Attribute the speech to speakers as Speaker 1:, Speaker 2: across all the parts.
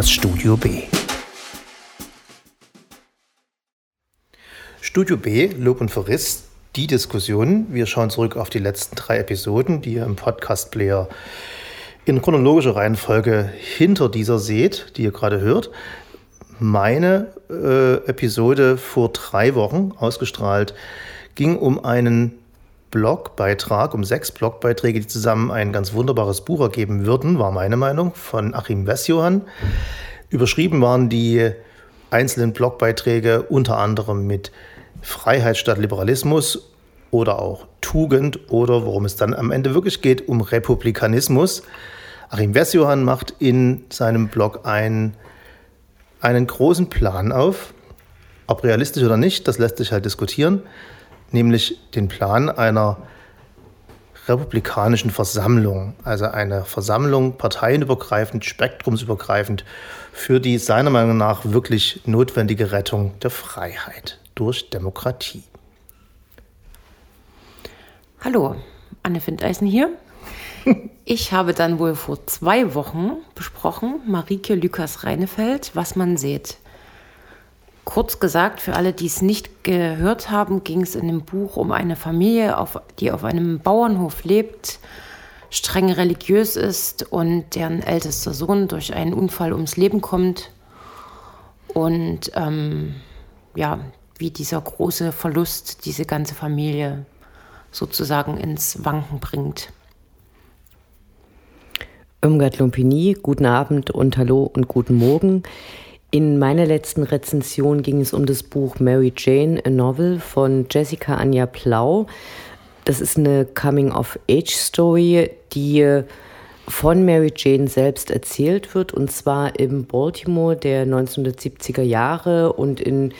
Speaker 1: das Studio B. Studio B, Lob und Verriss, die Diskussion. Wir schauen zurück auf die letzten drei Episoden, die ihr im Podcast-Player in chronologischer Reihenfolge hinter dieser seht, die ihr gerade hört. Meine äh, Episode vor drei Wochen ausgestrahlt ging um einen Blogbeitrag, um sechs Blogbeiträge, die zusammen ein ganz wunderbares Buch ergeben würden, war meine Meinung, von Achim Wessjohann. Überschrieben waren die einzelnen Blogbeiträge unter anderem mit Freiheit statt Liberalismus oder auch Tugend oder worum es dann am Ende wirklich geht, um Republikanismus. Achim Wessjohann macht in seinem Blog ein, einen großen Plan auf. Ob realistisch oder nicht, das lässt sich halt diskutieren nämlich den Plan einer republikanischen Versammlung, also eine Versammlung parteienübergreifend, spektrumsübergreifend für die seiner Meinung nach wirklich notwendige Rettung der Freiheit durch Demokratie.
Speaker 2: Hallo, Anne Findeisen hier. Ich habe dann wohl vor zwei Wochen besprochen, Marike Lukas Reinefeld, was man sieht. Kurz gesagt, für alle, die es nicht gehört haben, ging es in dem Buch um eine Familie, die auf einem Bauernhof lebt, streng religiös ist und deren ältester Sohn durch einen Unfall ums Leben kommt. Und ähm, ja, wie dieser große Verlust diese ganze Familie sozusagen ins Wanken bringt.
Speaker 3: Irmgard Lumpini, guten Abend und Hallo und guten Morgen. In meiner letzten Rezension ging es um das Buch Mary Jane, a Novel von Jessica Anja Plau. Das ist eine Coming-of-Age-Story, die von Mary Jane selbst erzählt wird, und zwar im Baltimore der 1970er Jahre und in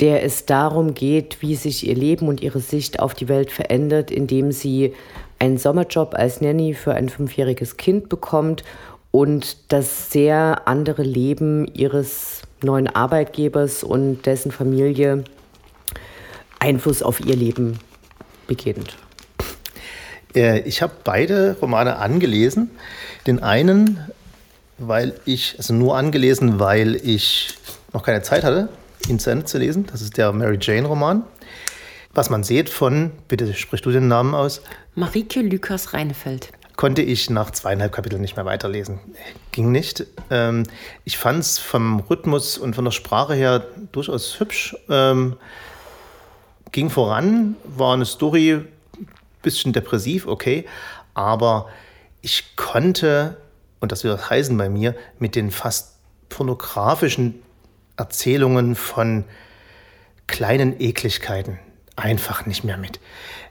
Speaker 3: der es darum geht, wie sich ihr Leben und ihre Sicht auf die Welt verändert, indem sie einen Sommerjob als Nanny für ein fünfjähriges Kind bekommt und das sehr andere Leben ihres neuen Arbeitgebers und dessen Familie Einfluss auf ihr Leben beginnt.
Speaker 1: Äh, ich habe beide Romane angelesen. Den einen, weil ich, also nur angelesen, weil ich noch keine Zeit hatte, ihn zu Ende zu lesen. Das ist der Mary Jane Roman. Was man sieht von, bitte sprich du den Namen aus.
Speaker 2: Marike Lukas Reinefeld
Speaker 1: konnte ich nach zweieinhalb Kapiteln nicht mehr weiterlesen. Ging nicht. Ähm, ich fand es vom Rhythmus und von der Sprache her durchaus hübsch. Ähm, ging voran, war eine Story, bisschen depressiv, okay, aber ich konnte, und das wird heißen bei mir, mit den fast pornografischen Erzählungen von kleinen Ekligkeiten einfach nicht mehr mit.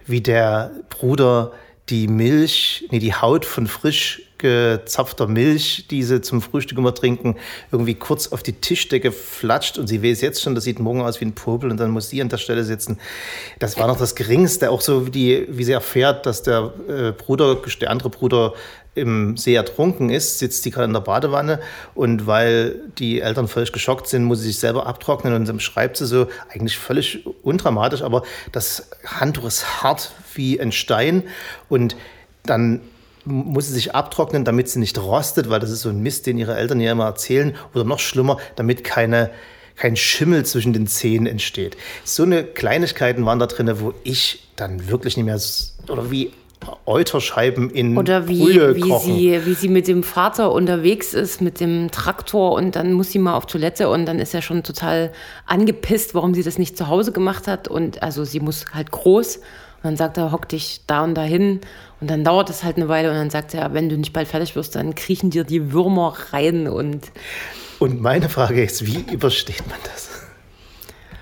Speaker 1: Wie der Bruder die Milch, nee, die Haut von frisch gezapfter Milch, die sie zum Frühstück immer trinken, irgendwie kurz auf die Tischdecke flatscht. Und sie weiß jetzt schon, das sieht morgen aus wie ein Popel. Und dann muss sie an der Stelle sitzen. Das war noch das Geringste, auch so wie, die, wie sie erfährt, dass der äh, Bruder, der andere Bruder im See ertrunken ist, sitzt die gerade in der Badewanne. Und weil die Eltern völlig geschockt sind, muss sie sich selber abtrocknen. Und dann schreibt sie so, eigentlich völlig undramatisch, aber das Handtuch ist hart wie ein Stein und dann muss sie sich abtrocknen, damit sie nicht rostet, weil das ist so ein Mist, den ihre Eltern ja immer erzählen. Oder noch schlimmer, damit keine, kein Schimmel zwischen den Zähnen entsteht. So eine Kleinigkeiten waren da drin, wo ich dann wirklich nicht mehr, oder wie Euterscheiben in
Speaker 2: Oder wie,
Speaker 1: Brühe
Speaker 2: wie, sie, wie sie mit dem Vater unterwegs ist, mit dem Traktor und dann muss sie mal auf Toilette und dann ist er schon total angepisst, warum sie das nicht zu Hause gemacht hat. Und also sie muss halt groß. Und dann sagt er, hock dich da und dahin. Und dann dauert es halt eine Weile und dann sagt er, wenn du nicht bald fertig wirst, dann kriechen dir die Würmer rein und.
Speaker 1: Und meine Frage ist, wie übersteht man das?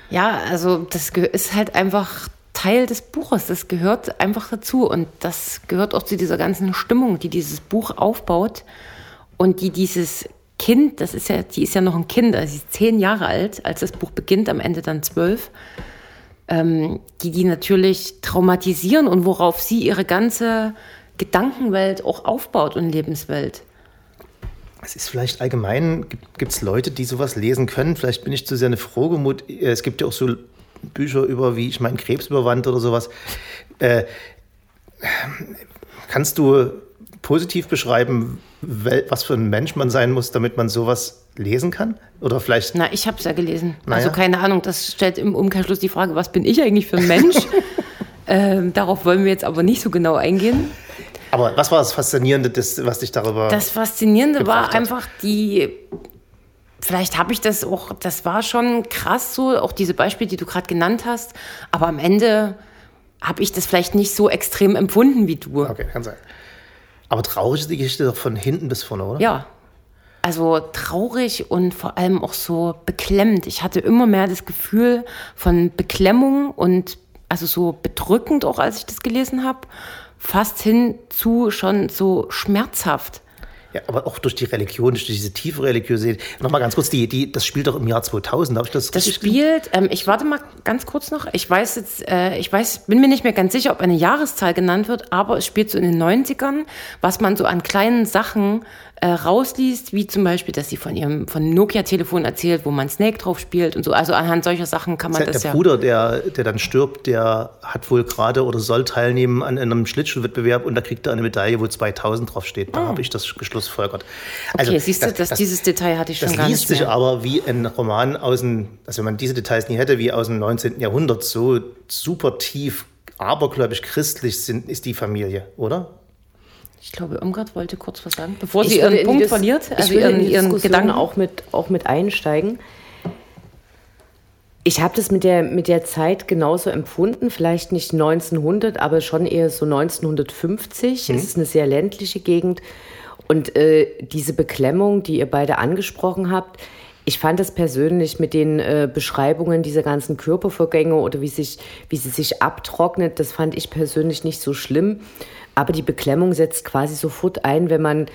Speaker 2: Ja, also das ist halt einfach Teil des Buches. Das gehört einfach dazu und das gehört auch zu dieser ganzen Stimmung, die dieses Buch aufbaut und die dieses Kind, das ist ja, die ist ja noch ein Kind, also sie ist zehn Jahre alt, als das Buch beginnt, am Ende dann zwölf, ähm, die die natürlich traumatisieren und worauf sie ihre ganze Gedankenwelt auch aufbaut und Lebenswelt.
Speaker 1: Es ist vielleicht allgemein, gibt es Leute, die sowas lesen können. Vielleicht bin ich zu sehr eine Frohgemut. Es gibt ja auch so Bücher über, wie ich meinen Krebs überwand oder sowas. Äh, kannst du positiv beschreiben, was für ein Mensch man sein muss, damit man sowas lesen kann? Oder vielleicht.
Speaker 2: Na, ich habe es ja gelesen. Naja. Also keine Ahnung, das stellt im Umkehrschluss die Frage, was bin ich eigentlich für ein Mensch? ähm, darauf wollen wir jetzt aber nicht so genau eingehen.
Speaker 1: Aber was war das Faszinierende, das, was dich darüber.
Speaker 2: Das Faszinierende war einfach die. Vielleicht habe ich das auch, das war schon krass so, auch diese Beispiele, die du gerade genannt hast. Aber am Ende habe ich das vielleicht nicht so extrem empfunden wie du.
Speaker 1: Okay, kann sein. Aber traurig ist die Geschichte doch von hinten bis vorne, oder?
Speaker 2: Ja. Also traurig und vor allem auch so beklemmend. Ich hatte immer mehr das Gefühl von Beklemmung und also so bedrückend auch, als ich das gelesen habe, fast hin zu schon so schmerzhaft.
Speaker 1: Ja, aber auch durch die Religion, durch diese tiefe Religiosität. Nochmal ganz kurz, die, die, das spielt doch im Jahr 2000, habe ich das
Speaker 2: Das spielt, ähm, ich warte mal ganz kurz noch, ich weiß jetzt, äh, ich weiß, bin mir nicht mehr ganz sicher, ob eine Jahreszahl genannt wird, aber es spielt so in den 90ern, was man so an kleinen Sachen äh, rausliest, wie zum Beispiel, dass sie von ihrem von Nokia-Telefon erzählt, wo man Snake drauf spielt und so. Also anhand solcher Sachen kann man
Speaker 1: das,
Speaker 2: das
Speaker 1: der
Speaker 2: ja.
Speaker 1: Der Bruder, der, der dann stirbt, der hat wohl gerade oder soll teilnehmen an einem Schlittschuhwettbewerb und da kriegt er eine Medaille, wo 2000 drauf steht. Da oh. habe ich das geschlussfolgert.
Speaker 2: Also, okay, siehst du, das, das, dieses Detail hatte ich schon gar nicht
Speaker 1: Das liest sich aber wie ein Roman aus dem, also wenn man diese Details nie hätte, wie aus dem 19. Jahrhundert, so super tief abergläubisch christlich sind, ist die Familie, oder?
Speaker 2: Ich glaube, Irmgard wollte kurz was sagen, bevor ich sie ihren Punkt das, verliert,
Speaker 3: also ihren, ihren Gedanken auch mit, auch mit einsteigen. Ich habe das mit der, mit der Zeit genauso empfunden, vielleicht nicht 1900, aber schon eher so 1950. Mhm. Es ist eine sehr ländliche Gegend. Und äh, diese Beklemmung, die ihr beide angesprochen habt, ich fand das persönlich mit den äh, Beschreibungen dieser ganzen Körpervorgänge oder wie, sich, wie sie sich abtrocknet, das fand ich persönlich nicht so schlimm. Aber die Beklemmung setzt quasi sofort ein, wenn man,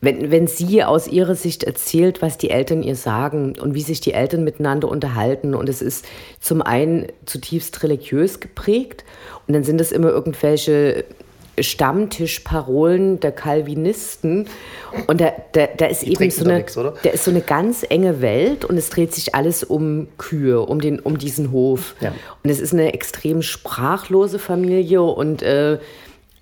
Speaker 3: wenn, wenn sie aus ihrer Sicht erzählt, was die Eltern ihr sagen und wie sich die Eltern miteinander unterhalten. Und es ist zum einen zutiefst religiös geprägt und dann sind es immer irgendwelche Stammtischparolen der Calvinisten. Und da, da, da ist die eben so eine, nix, da ist so eine ganz enge Welt und es dreht sich alles um Kühe, um, den, um diesen Hof. Ja. Und es ist eine extrem sprachlose Familie und äh,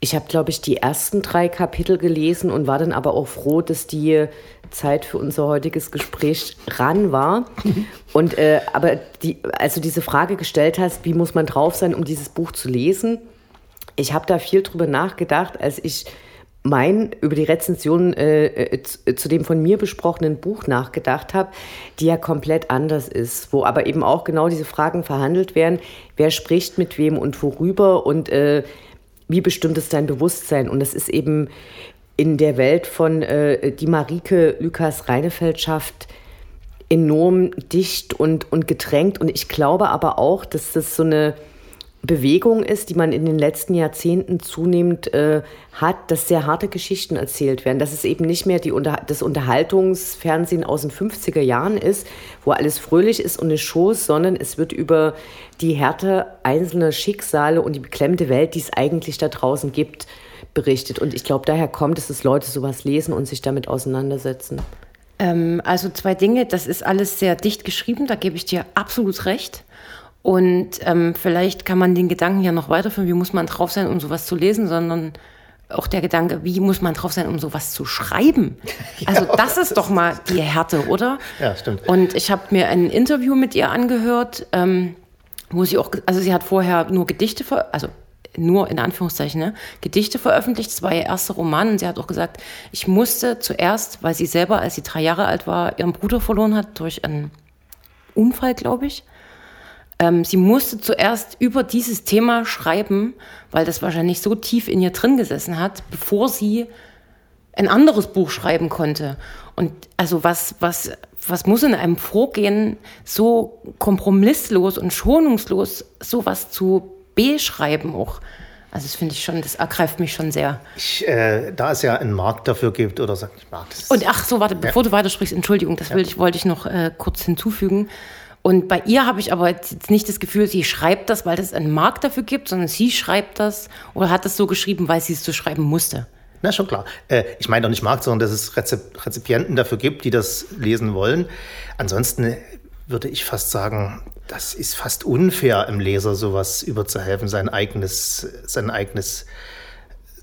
Speaker 3: ich habe, glaube ich, die ersten drei Kapitel gelesen und war dann aber auch froh, dass die Zeit für unser heutiges Gespräch ran war. Und äh, aber die, als du diese Frage gestellt hast, wie muss man drauf sein, um dieses Buch zu lesen, ich habe da viel drüber nachgedacht, als ich mein über die Rezension äh, äh zu, äh, zu dem von mir besprochenen Buch nachgedacht habe, die ja komplett anders ist, wo aber eben auch genau diese Fragen verhandelt werden, wer spricht mit wem und worüber? Und äh, wie bestimmt es dein Bewusstsein? Und das ist eben in der Welt von, äh, die Marike Lukas Reinefeld schafft, enorm dicht und, und gedrängt. Und ich glaube aber auch, dass das so eine Bewegung ist, die man in den letzten Jahrzehnten zunehmend äh, hat, dass sehr harte Geschichten erzählt werden. Dass es eben nicht mehr die Unter das Unterhaltungsfernsehen aus den 50er Jahren ist, wo alles fröhlich ist und eine Shows, sondern es wird über die Härte einzelner Schicksale und die beklemmte Welt, die es eigentlich da draußen gibt, berichtet. Und ich glaube, daher kommt es, dass Leute sowas lesen und sich damit auseinandersetzen.
Speaker 2: Ähm, also zwei Dinge, das ist alles sehr dicht geschrieben, da gebe ich dir absolut recht. Und ähm, vielleicht kann man den Gedanken ja noch weiterführen, wie muss man drauf sein, um sowas zu lesen, sondern auch der Gedanke, wie muss man drauf sein, um sowas zu schreiben? Also das ist doch mal die Härte, oder?
Speaker 1: Ja, stimmt.
Speaker 2: Und ich habe mir ein Interview mit ihr angehört, ähm, wo sie auch, also sie hat vorher nur Gedichte, also nur in Anführungszeichen, ne, Gedichte veröffentlicht. Das war ihr erster Roman und sie hat auch gesagt, ich musste zuerst, weil sie selber, als sie drei Jahre alt war, ihren Bruder verloren hat durch einen Unfall, glaube ich, ähm, sie musste zuerst über dieses Thema schreiben, weil das wahrscheinlich so tief in ihr drin gesessen hat, bevor sie ein anderes Buch schreiben konnte. Und also was, was, was muss in einem vorgehen, so kompromisslos und schonungslos sowas zu beschreiben auch? Also das finde ich schon, das ergreift mich schon sehr.
Speaker 1: Ich, äh, da es ja einen Markt dafür gibt, oder sag ich Markt.
Speaker 2: Und ach so, warte, bevor ja. du weitersprichst, Entschuldigung, das ja. will ich, wollte ich noch äh, kurz hinzufügen. Und bei ihr habe ich aber jetzt nicht das Gefühl, sie schreibt das, weil es einen Markt dafür gibt, sondern sie schreibt das oder hat es so geschrieben, weil sie es so schreiben musste.
Speaker 1: Na, schon klar. Äh, ich meine doch nicht Markt, sondern dass es Rezip Rezipienten dafür gibt, die das lesen wollen. Ansonsten würde ich fast sagen, das ist fast unfair, im Leser sowas überzuhelfen, sein eigenes, sein eigenes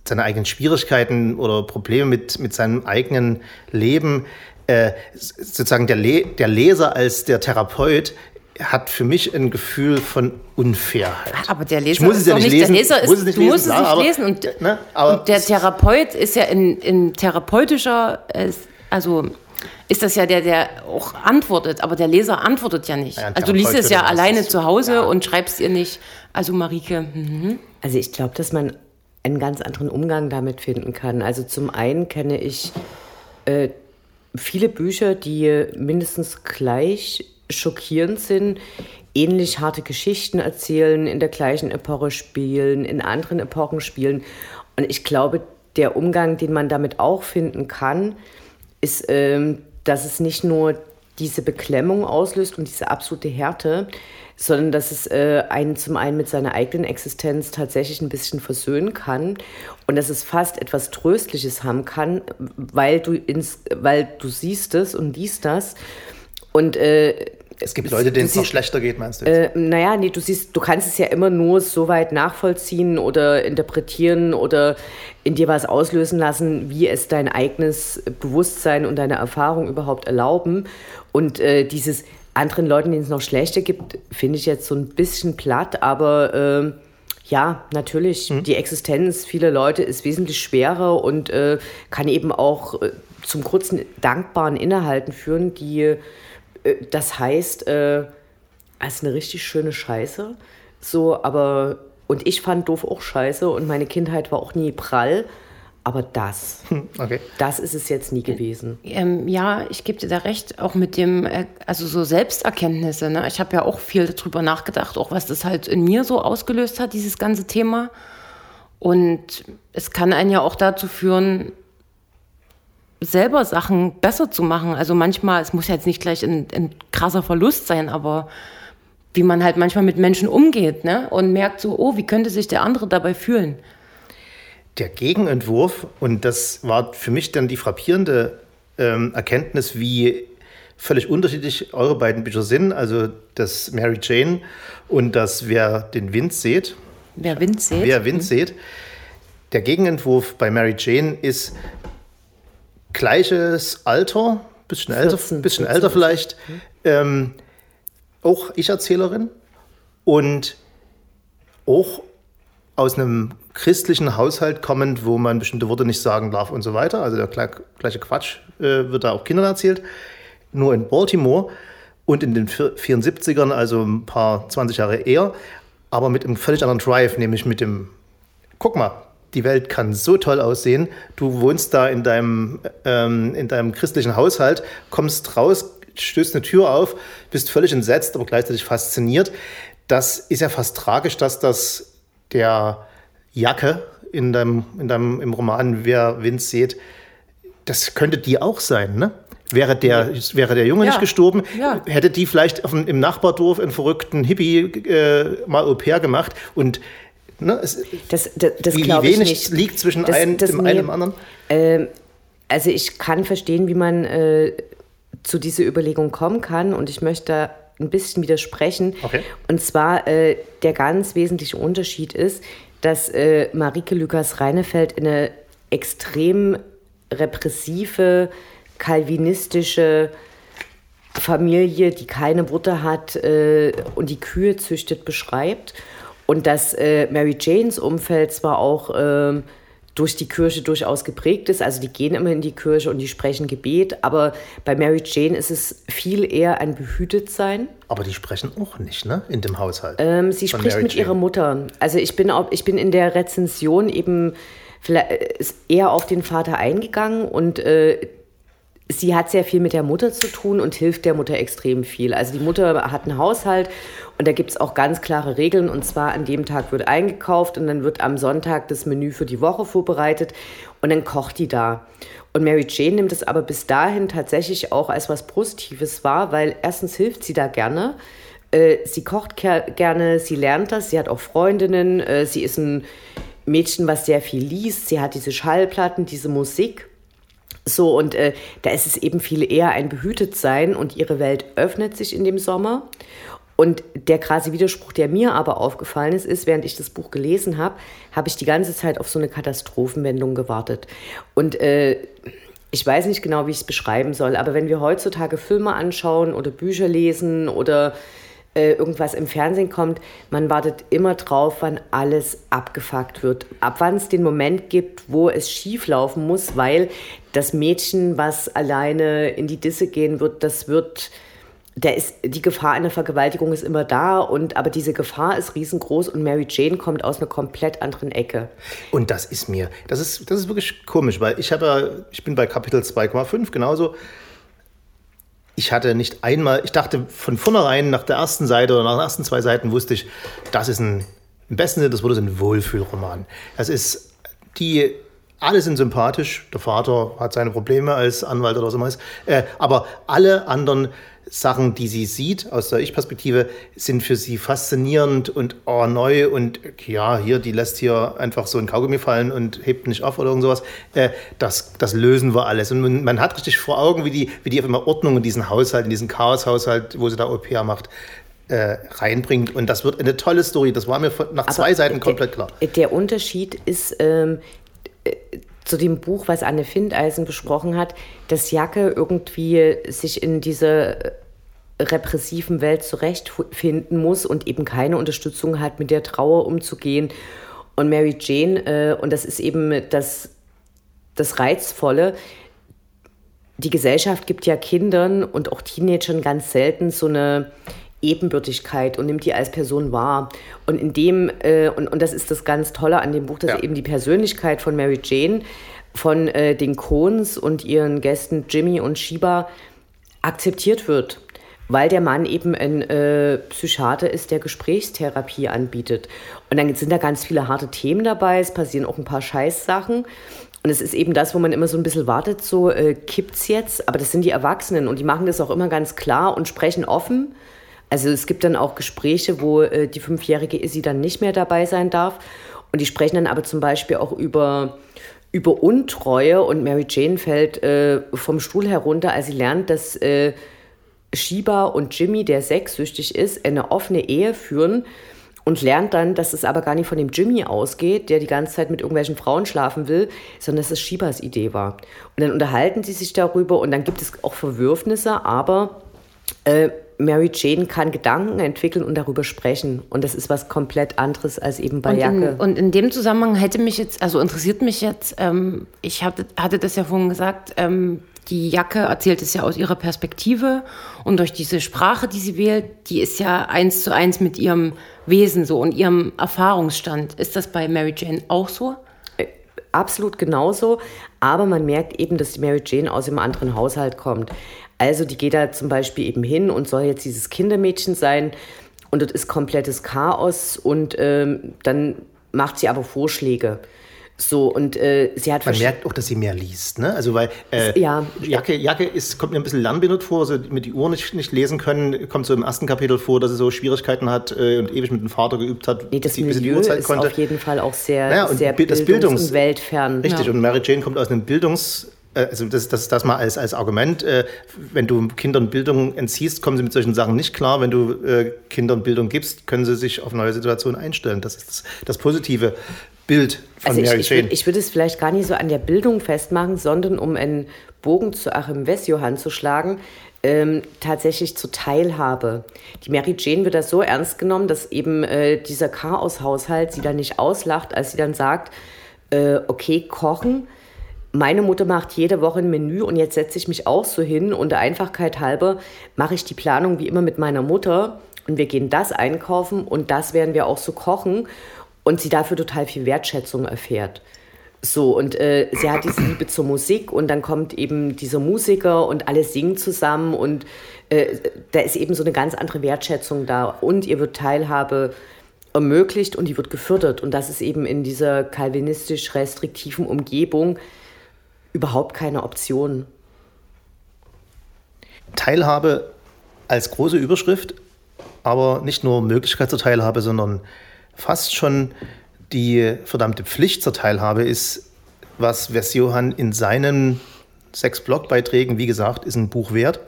Speaker 1: seine eigenen Schwierigkeiten oder Probleme mit, mit seinem eigenen Leben. Äh, sozusagen der, Le der Leser als der Therapeut hat für mich ein Gefühl von Unfairheit.
Speaker 2: Aber der Leser
Speaker 1: ich muss es
Speaker 2: ist
Speaker 1: ja
Speaker 2: doch
Speaker 1: nicht lesen.
Speaker 2: der Leser, ist,
Speaker 1: muss es nicht
Speaker 2: du
Speaker 1: lesen,
Speaker 2: musst
Speaker 1: klar,
Speaker 2: es nicht
Speaker 1: aber,
Speaker 2: lesen. Und,
Speaker 1: ne, aber
Speaker 2: und der Therapeut ist ja in, in therapeutischer, äh, also ist das ja der, der auch antwortet, aber der Leser antwortet ja nicht.
Speaker 1: Ja,
Speaker 2: also du liest es ja alleine zu Hause
Speaker 1: ja.
Speaker 2: und schreibst ihr nicht. Also Marike, mhm.
Speaker 3: Also ich glaube, dass man einen ganz anderen Umgang damit finden kann. Also zum einen kenne ich äh, viele Bücher, die mindestens gleich schockierend sind, ähnlich harte Geschichten erzählen, in der gleichen Epoche spielen, in anderen Epochen spielen. Und ich glaube, der Umgang, den man damit auch finden kann, ist, ähm, dass es nicht nur diese Beklemmung auslöst und diese absolute Härte, sondern dass es äh, einen zum einen mit seiner eigenen Existenz tatsächlich ein bisschen versöhnen kann und dass es fast etwas Tröstliches haben kann, weil du ins, weil du siehst es und liest das und äh,
Speaker 1: es gibt Leute, denen es noch schlechter geht, meinst du?
Speaker 3: äh, naja, nee, du siehst, du kannst es ja immer nur so weit nachvollziehen oder interpretieren oder in dir was auslösen lassen, wie es dein eigenes Bewusstsein und deine Erfahrung überhaupt erlauben. Und äh, dieses anderen Leuten, denen es noch schlechter gibt, finde ich jetzt so ein bisschen platt, aber ähm, ja, natürlich, die Existenz vieler Leute ist wesentlich schwerer und äh, kann eben auch äh, zum kurzen, dankbaren Innehalten führen, die, äh, das heißt, äh, es ist eine richtig schöne Scheiße. So, aber, und ich fand doof auch scheiße und meine Kindheit war auch nie prall, aber das,
Speaker 1: Okay.
Speaker 3: das ist es jetzt nie gewesen.
Speaker 2: ähm, ja, ich gebe dir da recht, auch mit dem, äh, also so Selbsterkenntnisse. Ne? Ich habe ja auch viel darüber nachgedacht, auch was das halt in mir so ausgelöst hat, dieses ganze Thema. Und es kann einen ja auch dazu führen, selber Sachen besser zu machen. Also manchmal, es muss ja jetzt nicht gleich ein, ein krasser Verlust sein, aber wie man halt manchmal mit Menschen umgeht ne? und merkt so, oh, wie könnte sich der andere dabei fühlen?
Speaker 1: Der Gegenentwurf, und das war für mich dann die frappierende ähm, Erkenntnis, wie völlig unterschiedlich eure beiden Bücher sind, also das Mary Jane und das Wer den Wind seht.
Speaker 2: Wer Wind sieht.
Speaker 1: Wer Wind seht. Der Gegenentwurf bei Mary Jane ist gleiches Alter, bisschen älter,
Speaker 3: 14,
Speaker 1: bisschen
Speaker 3: 14.
Speaker 1: älter vielleicht, ähm, auch Ich-Erzählerin und auch aus einem christlichen Haushalt kommend, wo man bestimmte Worte nicht sagen darf und so weiter. Also der gle- gleiche Quatsch äh, wird da auch Kindern erzählt. Nur in Baltimore und in den vier- 74ern, also ein paar 20 Jahre eher, aber mit einem völlig anderen Drive, nämlich mit dem, guck mal, die Welt kann so toll aussehen. Du wohnst da in deinem, ähm, in deinem christlichen Haushalt, kommst raus, stößt eine Tür auf, bist völlig entsetzt, aber gleichzeitig fasziniert. Das ist ja fast tragisch, dass das der Jacke in deinem, in deinem im Roman Wer Wind sieht, das könnte die auch sein, ne? Wäre der, wäre der Junge
Speaker 2: Ja.
Speaker 1: nicht gestorben,
Speaker 2: Ja.
Speaker 1: hätte die vielleicht auf dem, im Nachbardorf einen verrückten Hippie äh, mal Au pair gemacht und ne, es,
Speaker 3: Das, das, das
Speaker 1: wie, wie wenig
Speaker 3: nicht.
Speaker 1: liegt zwischen
Speaker 3: Das-
Speaker 1: einem,
Speaker 3: das
Speaker 1: dem einen und dem anderen.
Speaker 3: Ähm, also ich kann verstehen, wie man äh, zu dieser Überlegung kommen kann und ich möchte ein bisschen widersprechen.
Speaker 1: Okay.
Speaker 3: Und zwar äh, der ganz wesentliche Unterschied ist, dass äh, Marike Lukas Reinefeld eine extrem repressive, kalvinistische Familie, die keine Worte hat äh, und die Kühe züchtet, beschreibt. Und dass äh, Mary Janes Umfeld zwar auch ähm, durch die Kirche durchaus geprägt ist, also die gehen immer in die Kirche und die sprechen Gebet, aber bei Mary Jane ist es viel eher ein Behütetsein.
Speaker 1: Aber die sprechen auch nicht, ne? In dem Haushalt.
Speaker 3: Ähm, sie spricht
Speaker 1: Mary
Speaker 3: mit
Speaker 1: Jane.
Speaker 3: ihrer Mutter. Also ich bin, auch, ich bin in der Rezension eben vielleicht, äh, eher auf den Vater eingegangen und äh, sie hat sehr viel mit der Mutter zu tun und hilft der Mutter extrem viel. Also die Mutter hat einen Haushalt und da gibt es auch ganz klare Regeln. Und zwar an dem Tag wird eingekauft und dann wird am Sonntag das Menü für die Woche vorbereitet und dann kocht die da. Und Mary Jane nimmt es aber bis dahin tatsächlich auch als was Positives wahr, weil erstens hilft sie da gerne. Äh, sie kocht gerne, sie lernt das, sie hat auch Freundinnen, äh, sie ist ein Mädchen, was sehr viel liest, sie hat diese Schallplatten, diese Musik. So, und äh, da ist es eben viel eher ein Behütetsein und ihre Welt öffnet sich in dem Sommer. Und der krasse Widerspruch, der mir aber aufgefallen ist, ist, während ich das Buch gelesen habe, habe ich die ganze Zeit auf so eine Katastrophenwendung gewartet. Und äh, ich weiß nicht genau, wie ich es beschreiben soll, aber wenn wir heutzutage Filme anschauen oder Bücher lesen oder äh, irgendwas im Fernsehen kommt, man wartet immer drauf, wann alles abgefuckt wird. Ab wann es den Moment gibt, wo es schief laufen muss, weil das Mädchen, was alleine in die Disse gehen wird, das wird der ist, die Gefahr einer Vergewaltigung ist immer da und aber diese Gefahr ist riesengroß und Mary Jane kommt aus einer komplett anderen Ecke.
Speaker 1: Und das ist mir, das ist, das ist wirklich komisch, weil ich habe ich bin bei Kapitel 2,5 genauso. Ich hatte nicht einmal, ich dachte von vornherein nach der ersten Seite oder nach den ersten zwei Seiten wusste ich, das ist ein, im besten Sinne des Wortes ein Wohlfühlroman. Das ist die alle sind sympathisch. Der Vater hat seine Probleme als Anwalt oder so was. Äh, aber alle anderen Sachen, die sie sieht aus der Ich-Perspektive, sind für sie faszinierend und oh, neu und ja, hier, die lässt hier einfach so ein Kaugummi fallen und hebt nicht auf oder irgend sowas. Äh, das, das lösen wir alles. Und man, man, hat richtig vor Augen, wie die, wie die auf immer Ordnung in diesen Haushalt, in diesen Chaos-Haushalt, wo sie da Au pair macht, äh, reinbringt. Und das wird eine tolle Story. Das war mir nach zwei Seiten komplett klar.
Speaker 3: Der Unterschied ist, ähm, äh, zu dem Buch, was Anne Findeisen besprochen hat, dass Jacke irgendwie sich in dieser repressiven Welt zurechtfinden muss und eben keine Unterstützung hat, mit der Trauer umzugehen. Und Mary Jane, äh, und das ist eben das, das Reizvolle, die Gesellschaft gibt ja Kindern und auch Teenagern ganz selten so eine Ebenbürtigkeit und nimmt die als Person wahr. Und in dem, äh, und, und das ist das ganz Tolle an dem Buch, dass ja. eben die Persönlichkeit von Mary Jane von äh, den Cohns und ihren Gästen Jimmy und Shiba akzeptiert wird, weil der Mann eben ein äh, Psychiater ist, der Gesprächstherapie anbietet. Und dann sind da ganz viele harte Themen dabei, es passieren auch ein paar Scheißsachen. Und es ist eben das, wo man immer so ein bisschen wartet, so äh, kippt's jetzt, aber das sind die Erwachsenen und die machen das auch immer ganz klar und sprechen offen also es gibt dann auch Gespräche, wo äh, die fünfjährige Izzy dann nicht mehr dabei sein darf. Und die sprechen dann aber zum Beispiel auch über, über Untreue und Mary Jane fällt äh, vom Stuhl herunter, als sie lernt, dass äh, Shiba und Jimmy, der sexsüchtig ist, eine offene Ehe führen und lernt dann, dass es aber gar nicht von dem Jimmy ausgeht, der die ganze Zeit mit irgendwelchen Frauen schlafen will, sondern dass es Shibas Idee war. Und dann unterhalten sie sich darüber und dann gibt es auch Verwürfnisse, aber äh, Mary Jane kann Gedanken entwickeln und darüber sprechen. Und das ist was komplett anderes als eben bei
Speaker 2: und
Speaker 3: Jacke.
Speaker 2: In, und in dem Zusammenhang hätte mich jetzt, also interessiert mich jetzt, ähm, ich hatte, hatte das ja vorhin gesagt, ähm, die Jacke erzählt es ja aus ihrer Perspektive und durch diese Sprache, die sie wählt, die ist ja eins zu eins mit ihrem Wesen so und ihrem Erfahrungsstand. Ist das bei Mary Jane auch so?
Speaker 3: Äh, absolut genauso, aber man merkt eben, dass die Mary Jane aus einem anderen Haushalt kommt. Also die geht da zum Beispiel eben hin und soll jetzt dieses Kindermädchen sein und dort ist komplettes Chaos und ähm, dann macht sie aber Vorschläge. So, und äh, sie hat
Speaker 1: Man merkt auch, dass sie mehr liest, ne? Also, weil äh, ja. Jacke, Jacke ist, kommt mir ein bisschen lernbehindert vor, also mit die Uhr nicht, nicht lesen können, kommt so im ersten Kapitel vor, dass sie so Schwierigkeiten hat äh, und ewig mit dem Vater geübt hat,
Speaker 3: nee, das bis sie die Uhrzeit ist konnte. auf jeden Fall auch sehr,
Speaker 1: naja,
Speaker 3: sehr
Speaker 1: das Bildungs-
Speaker 3: und weltfern.
Speaker 1: Richtig, ja. und Mary Jane kommt aus einem Bildungs- also das, das, das mal als, als Argument, äh, wenn du Kindern Bildung entziehst, kommen sie mit solchen Sachen nicht klar. Wenn du äh, Kindern Bildung gibst, können sie sich auf neue Situationen einstellen. Das ist das, das positive Bild von
Speaker 3: also
Speaker 1: Mary
Speaker 3: ich, Jane. Ich, würde es vielleicht gar nicht so an der Bildung festmachen, sondern um einen Bogen zu Achim Wessjohann zu schlagen, ähm, tatsächlich zur Teilhabe. Die Mary Jane wird das so ernst genommen, dass eben äh, dieser Chaos-Haushalt sie dann nicht auslacht, als sie dann sagt, äh, okay, kochen meine Mutter macht jede Woche ein Menü und jetzt setze ich mich auch so hin und der Einfachkeit halber mache ich die Planung wie immer mit meiner Mutter und wir gehen das einkaufen und das werden wir auch so kochen und sie dafür total viel Wertschätzung erfährt. So, und äh, sie hat diese Liebe zur Musik und dann kommt eben dieser Musiker und alle singen zusammen und äh, da ist eben so eine ganz andere Wertschätzung da und ihr wird Teilhabe ermöglicht und die wird gefördert und das ist eben in dieser kalvinistisch restriktiven Umgebung überhaupt keine Option.
Speaker 1: Teilhabe als große Überschrift, aber nicht nur Möglichkeit zur Teilhabe, sondern fast schon die verdammte Pflicht zur Teilhabe ist, was Wes Johann in seinen sechs Blogbeiträgen, wie gesagt, ist ein Buch wert,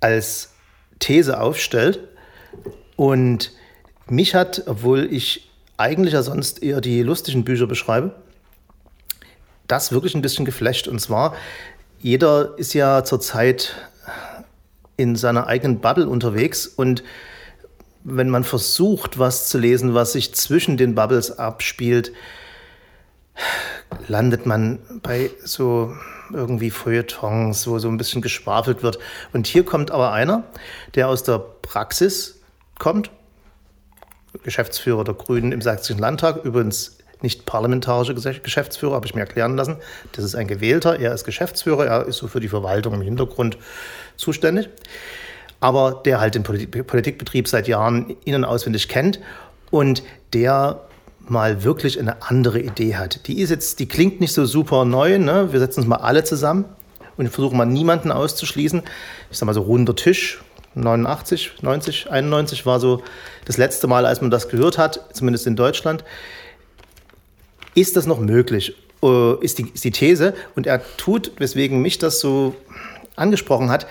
Speaker 1: als These aufstellt. Und mich hat, obwohl ich eigentlich ja sonst eher die lustigen Bücher beschreibe, das wirklich ein bisschen geflasht. Und zwar, jeder ist ja zurzeit in seiner eigenen Bubble unterwegs und wenn man versucht, was zu lesen, was sich zwischen den Bubbles abspielt, landet man bei so irgendwie Feuilletons, wo so ein bisschen geschwafelt wird. Und hier kommt aber einer, der aus der Praxis kommt, Geschäftsführer der Grünen im Sächsischen Landtag, übrigens nicht parlamentarischer Geschäftsführer, habe ich mir erklären lassen. Das ist ein gewählter, er ist Geschäftsführer, er ist so für die Verwaltung im Hintergrund zuständig. Aber der halt den Politikbetrieb seit Jahren innen auswendig kennt und der mal wirklich eine andere Idee hat. Die ist jetzt, die klingt nicht so super neu. Ne? Wir setzen uns mal alle zusammen und versuchen mal niemanden auszuschließen. Ich sage mal so runder Tisch. 89, 90, 91 war so das letzte Mal, als man das gehört hat, zumindest in Deutschland. Ist das noch möglich? Äh, ist die, ist die These. Und er tut, weswegen mich das so angesprochen hat,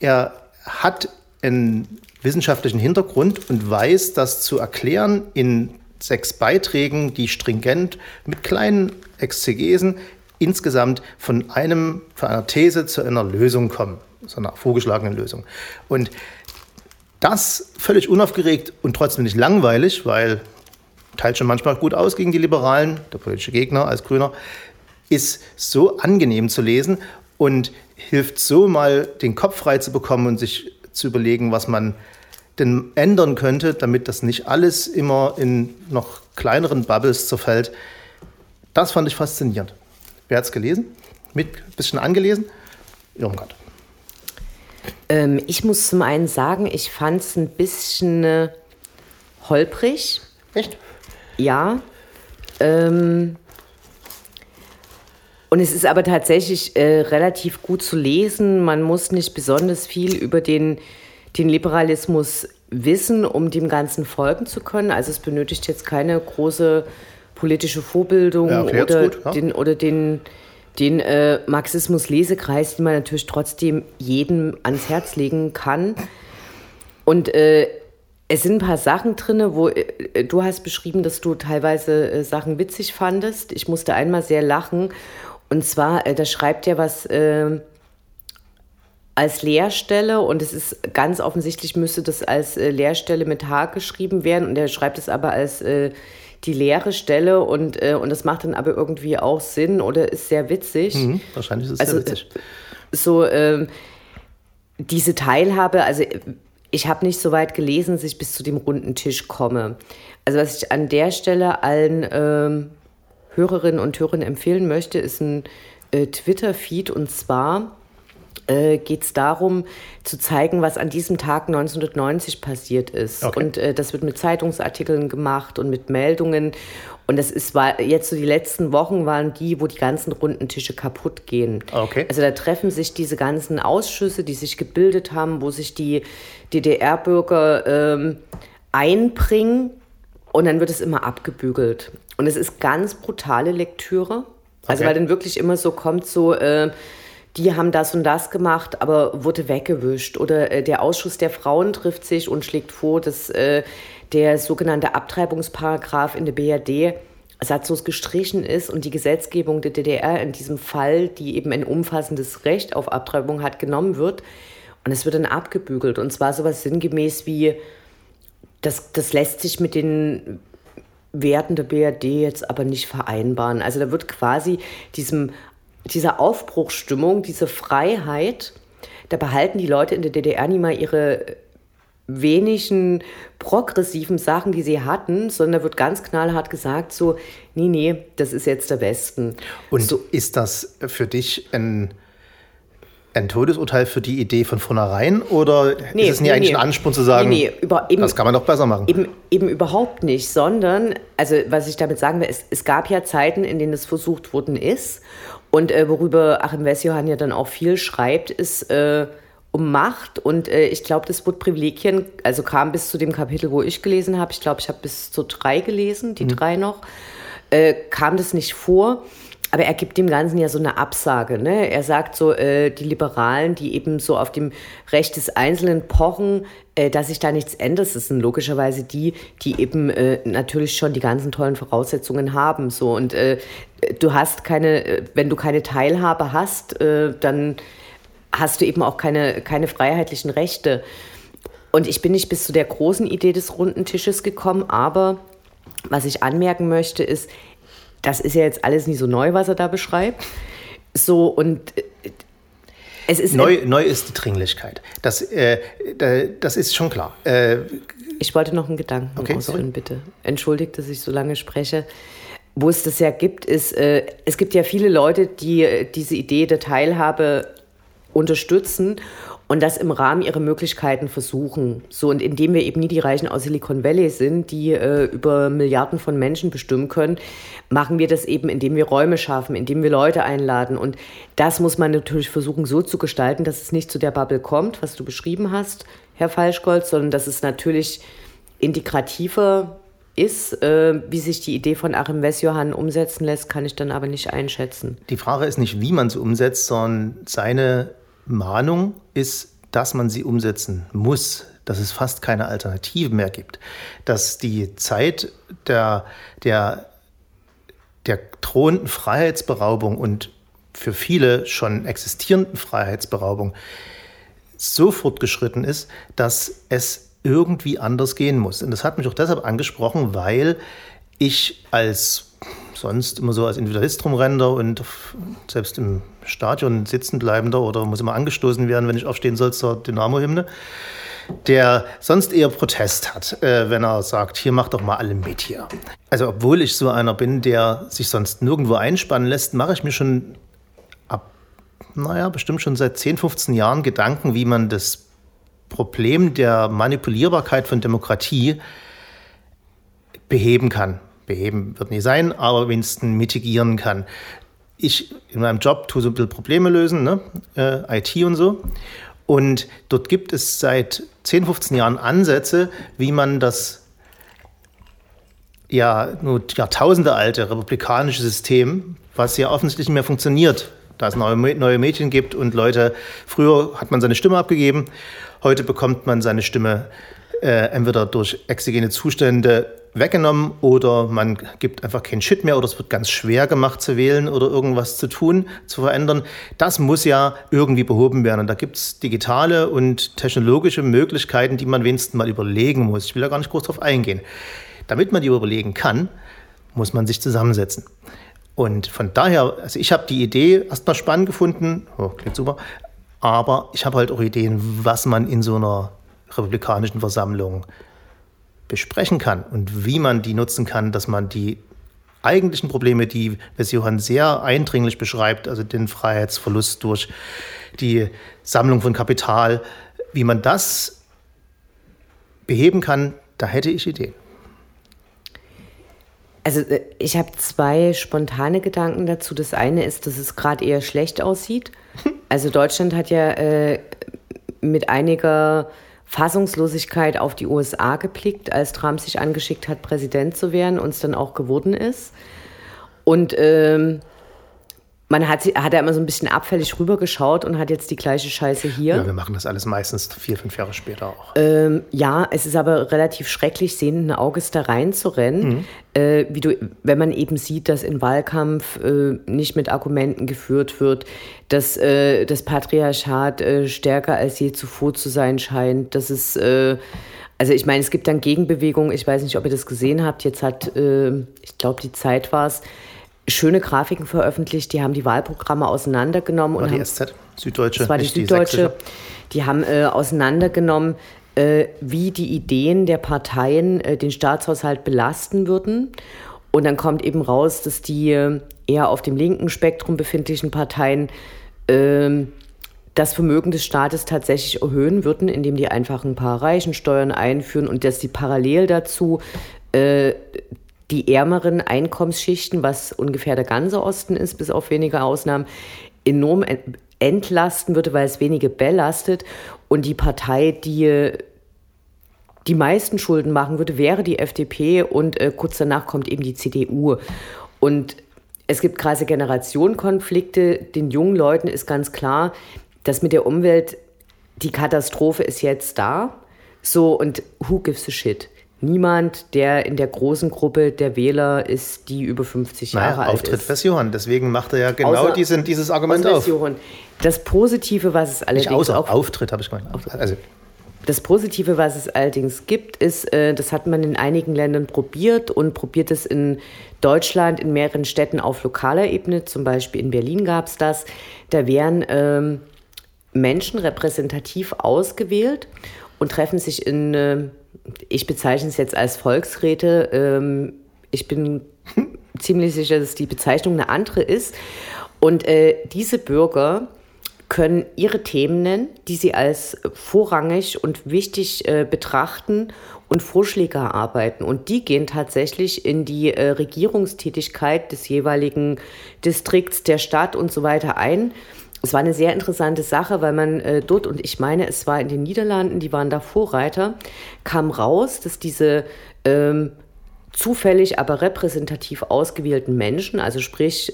Speaker 1: er hat einen wissenschaftlichen Hintergrund und weiß, das zu erklären in sechs Beiträgen, die stringent mit kleinen Exegesen insgesamt von einem, von einer These zu einer Lösung kommen, zu einer vorgeschlagenen Lösung. Und das völlig unaufgeregt und trotzdem nicht langweilig, weil teilt schon manchmal gut aus gegen die Liberalen, der politische Gegner als Grüner, ist so angenehm zu lesen und hilft so mal den Kopf frei zu bekommen und sich zu überlegen, was man denn ändern könnte, damit das nicht alles immer in noch kleineren Bubbles zerfällt. Das fand ich faszinierend. Wer hat es gelesen? Mit ein bisschen angelesen? Irmgard.
Speaker 3: Ähm, ich muss zum einen sagen, ich fand es ein bisschen äh, holprig.
Speaker 1: Echt?
Speaker 3: Ja. Ähm, und es ist aber tatsächlich äh, relativ gut zu lesen. Man muss nicht besonders viel über den den Liberalismus wissen, um dem Ganzen folgen zu können. Also es benötigt jetzt keine große politische Vorbildung ja, oder, gut, ja. den, oder den, den äh, Marxismus-Lesekreis, den man natürlich trotzdem jedem ans Herz legen kann. Und äh, es sind ein paar Sachen drin, wo äh, du hast beschrieben, dass du teilweise äh, Sachen witzig fandest. Ich musste einmal sehr lachen. Und zwar, äh, da schreibt er was äh, als Lehrstelle und es ist ganz offensichtlich, müsste das als äh, Lehrstelle mit H geschrieben werden und er schreibt es aber als äh, die leere Stelle und, äh, und das macht dann aber irgendwie auch Sinn oder ist sehr witzig.
Speaker 1: Mhm, wahrscheinlich ist es also, sehr witzig.
Speaker 3: So, ähm, diese Teilhabe, also ich habe nicht so weit gelesen, dass ich bis zu dem runden Tisch komme. Also was ich an der Stelle allen ähm, Hörerinnen und Hörern empfehlen möchte, ist ein äh, Twitter-Feed und zwar äh, geht es darum, zu zeigen, was an diesem Tag 1990 passiert ist. Okay. Und äh, das wird mit Zeitungsartikeln gemacht und mit Meldungen. Und das ist war jetzt so die letzten Wochen waren die, wo die ganzen runden Tische kaputt gehen.
Speaker 1: Okay.
Speaker 3: Also da treffen sich diese ganzen Ausschüsse, die sich gebildet haben, wo sich die DDR-Bürger ähm, einbringen und dann wird es immer abgebügelt. Und es ist ganz brutale Lektüre. Also okay. weil dann wirklich immer so kommt so äh, die haben das und das gemacht, aber wurde weggewischt. Oder äh, der Ausschuss der Frauen trifft sich und schlägt vor, dass äh, der sogenannte Abtreibungsparagraf in der BRD satzlos gestrichen ist und die Gesetzgebung der DDR in diesem Fall, die eben ein umfassendes Recht auf Abtreibung hat, genommen wird. Und es wird dann abgebügelt. Und zwar sowas sinngemäß wie, das, das lässt sich mit den Werten der BRD jetzt aber nicht vereinbaren. Also da wird quasi diesem dieser Aufbruchsstimmung, diese Freiheit, da behalten die Leute in der DDR nicht mal ihre wenigen progressiven Sachen, die sie hatten, sondern wird ganz knallhart gesagt, so, nee, nee, das ist jetzt der Westen.
Speaker 1: Und
Speaker 3: so,
Speaker 1: ist das für dich ein, ein Todesurteil für die Idee von vornherein oder nee, ist es nicht nee, eigentlich nee. ein Ansporn zu sagen, nee, über, eben, das kann man doch besser machen?
Speaker 3: Eben, eben überhaupt nicht, sondern, also was ich damit sagen will, es, es gab ja Zeiten, in denen es versucht worden ist und äh, worüber Achim Wessjohann ja dann auch viel schreibt, ist äh, um Macht. Und äh, ich glaube, das Wort Privilegien, also kam bis zu dem Kapitel, wo ich gelesen habe. Ich glaube, ich habe bis zu drei gelesen, die mhm. drei noch. Äh, kam das nicht vor. aber er gibt dem Ganzen ja so eine Absage. Ne? Er sagt so, äh, die Liberalen, die eben so auf dem Recht des Einzelnen pochen, äh, dass sich da nichts ändert, das sind logischerweise die, die eben äh, natürlich schon die ganzen tollen Voraussetzungen haben. So und äh, du hast keine, äh, wenn du keine Teilhabe hast, äh, dann hast du eben auch keine, keine freiheitlichen Rechte. Und ich bin nicht bis zu der großen Idee des runden Tisches gekommen, aber was ich anmerken möchte, ist, das ist ja jetzt alles nicht so neu, was er da beschreibt. So und äh,
Speaker 1: es ist neu, neu ist die Dringlichkeit. Das, äh, das ist schon klar. Äh,
Speaker 3: ich wollte noch einen Gedanken okay, ausführen, sorry. bitte. Entschuldigt, dass ich so lange spreche. Wo es das ja gibt, ist, äh, es gibt ja viele Leute, die äh, diese Idee der Teilhabe unterstützen und das im Rahmen ihrer Möglichkeiten versuchen. So und indem wir eben nie die Reichen aus Silicon Valley sind, die äh, über Milliarden von Menschen bestimmen können, machen wir das eben, indem wir Räume schaffen, indem wir Leute einladen. Und das muss man natürlich versuchen, so zu gestalten, dass es nicht zu der Bubble kommt, was du beschrieben hast, Herr Falschgold, sondern dass es natürlich integrativer ist, äh, wie sich die Idee von Achim Wessjohann umsetzen lässt, kann ich dann aber nicht einschätzen.
Speaker 1: Die Frage ist nicht, wie man es umsetzt, sondern seine Mahnung ist, dass man sie umsetzen muss, dass es fast keine Alternative mehr gibt, dass die Zeit der, der, der drohenden Freiheitsberaubung und für viele schon existierenden Freiheitsberaubung so fortgeschritten ist, dass es irgendwie anders gehen muss. Und das hat mich auch deshalb angesprochen, weil ich als sonst immer so als Individualist rumrennender und selbst im Stadion sitzen bleibender oder muss immer angestoßen werden, wenn ich aufstehen soll zur Dynamo-Hymne, der sonst eher Protest hat, äh, wenn er sagt, hier macht doch mal alle mit hier. Also obwohl ich so einer bin, der sich sonst nirgendwo einspannen lässt, mache ich mir schon ab, naja, bestimmt schon seit 10, 15 Jahren Gedanken, wie man das Problem der Manipulierbarkeit von Demokratie beheben kann beheben wird nie sein, aber wenigstens mitigieren kann. Ich in meinem Job tue so ein bisschen Probleme lösen, ne? äh, IT und so. Und dort gibt es seit 10, 15 Jahren Ansätze, wie man das ja nur Jahrtausende alte republikanische System, was ja offensichtlich nicht mehr funktioniert, da es neue, neue Medien gibt und Leute, früher hat man seine Stimme abgegeben, heute bekommt man seine Stimme äh, entweder durch exogene Zustände weggenommen oder man gibt einfach keinen Shit mehr oder es wird ganz schwer gemacht zu wählen oder irgendwas zu tun, zu verändern. Das muss ja irgendwie behoben werden. Und da gibt es digitale und technologische Möglichkeiten, die man wenigstens mal überlegen muss. Ich will da gar nicht groß drauf eingehen. Damit man die überlegen kann, muss man sich zusammensetzen. Und von daher, also ich habe die Idee erstmal spannend gefunden, oh, klingt super, aber ich habe halt auch Ideen, was man in so einer republikanischen Versammlung besprechen kann und wie man die nutzen kann, dass man die eigentlichen Probleme, die Wes Johann sehr eindringlich beschreibt, also den Freiheitsverlust durch die Sammlung von Kapital, wie man das beheben kann, da hätte ich Ideen.
Speaker 3: Also äh, ich habe zwei spontane Gedanken dazu. Das eine ist, dass es gerade eher schlecht aussieht. Also Deutschland hat ja äh, mit einiger Fassungslosigkeit auf die USA geblickt, als Trump sich angeschickt hat, Präsident zu werden und es dann auch geworden ist. Und ähm, man hat, hat ja immer so ein bisschen abfällig rübergeschaut und hat jetzt die gleiche Scheiße hier.
Speaker 1: Ja, wir machen das alles meistens vier, fünf Jahre später auch.
Speaker 3: Ähm, ja, es ist aber relativ schrecklich, sehenden Auges da reinzurennen. Mhm. Äh, wie du, wenn man eben sieht, dass in Wahlkampf äh, nicht mit Argumenten geführt wird, dass äh, das Patriarchat äh, stärker als je zuvor zu sein scheint, dass es äh, also ich meine, es gibt dann Gegenbewegungen, ich weiß nicht, ob ihr das gesehen habt, jetzt hat, äh, ich glaube, die Zeit war es, schöne Grafiken veröffentlicht. Die haben die Wahlprogramme auseinandergenommen.
Speaker 1: War
Speaker 3: und
Speaker 1: die
Speaker 3: haben,
Speaker 1: SZ, Süddeutsche.
Speaker 3: Das war die Süddeutsche. Die, die haben äh, auseinandergenommen, äh, wie die Ideen der Parteien äh, den Staatshaushalt belasten würden. Und dann kommt eben raus, dass die äh, eher auf dem linken Spektrum befindlichen Parteien ähm, das Vermögen des Staates tatsächlich erhöhen würden, indem die einfach ein paar Reichensteuern einführen und dass die parallel dazu äh, die ärmeren Einkommensschichten, was ungefähr der ganze Osten ist, bis auf wenige Ausnahmen, enorm entlasten würde, weil es wenige belastet. Und die Partei, die die meisten Schulden machen würde, wäre die FDP und äh, kurz danach kommt eben die CDU. Und es gibt krasse Generationenkonflikte. Den jungen Leuten ist ganz klar, dass mit der Umwelt die Katastrophe ist jetzt da. So, und who gives a shit? Niemand, der in der großen Gruppe der Wähler ist, die über 50 naja, Jahre alt
Speaker 1: Auftritt ist. Auftritt Johann, deswegen macht er ja genau außer, diesen, dieses Argument auf. Johann.
Speaker 3: Das Positive, was es allerdings
Speaker 1: Nicht außer, auch... Auftritt habe ich gemeint. Also,
Speaker 3: das Positive, was es allerdings gibt, ist, äh, das hat man in einigen Ländern probiert und probiert es in Deutschland in mehreren Städten auf lokaler Ebene. Zum Beispiel in Berlin gab es das. Da werden ähm, Menschen repräsentativ ausgewählt und treffen sich in, äh, ich bezeichne es jetzt als Volksräte. Ähm, ich bin ziemlich sicher, dass die Bezeichnung eine andere ist. Und äh, diese Bürger können ihre Themen nennen, die sie als vorrangig und wichtig äh, betrachten und Vorschläge erarbeiten. Und die gehen tatsächlich in die äh, Regierungstätigkeit des jeweiligen Distrikts, der Stadt und so weiter ein es war eine sehr interessante Sache, weil man äh, dort, und ich meine, es war in den Niederlanden, die waren da Vorreiter, kam raus, dass diese ähm, zufällig, aber repräsentativ ausgewählten Menschen, also sprich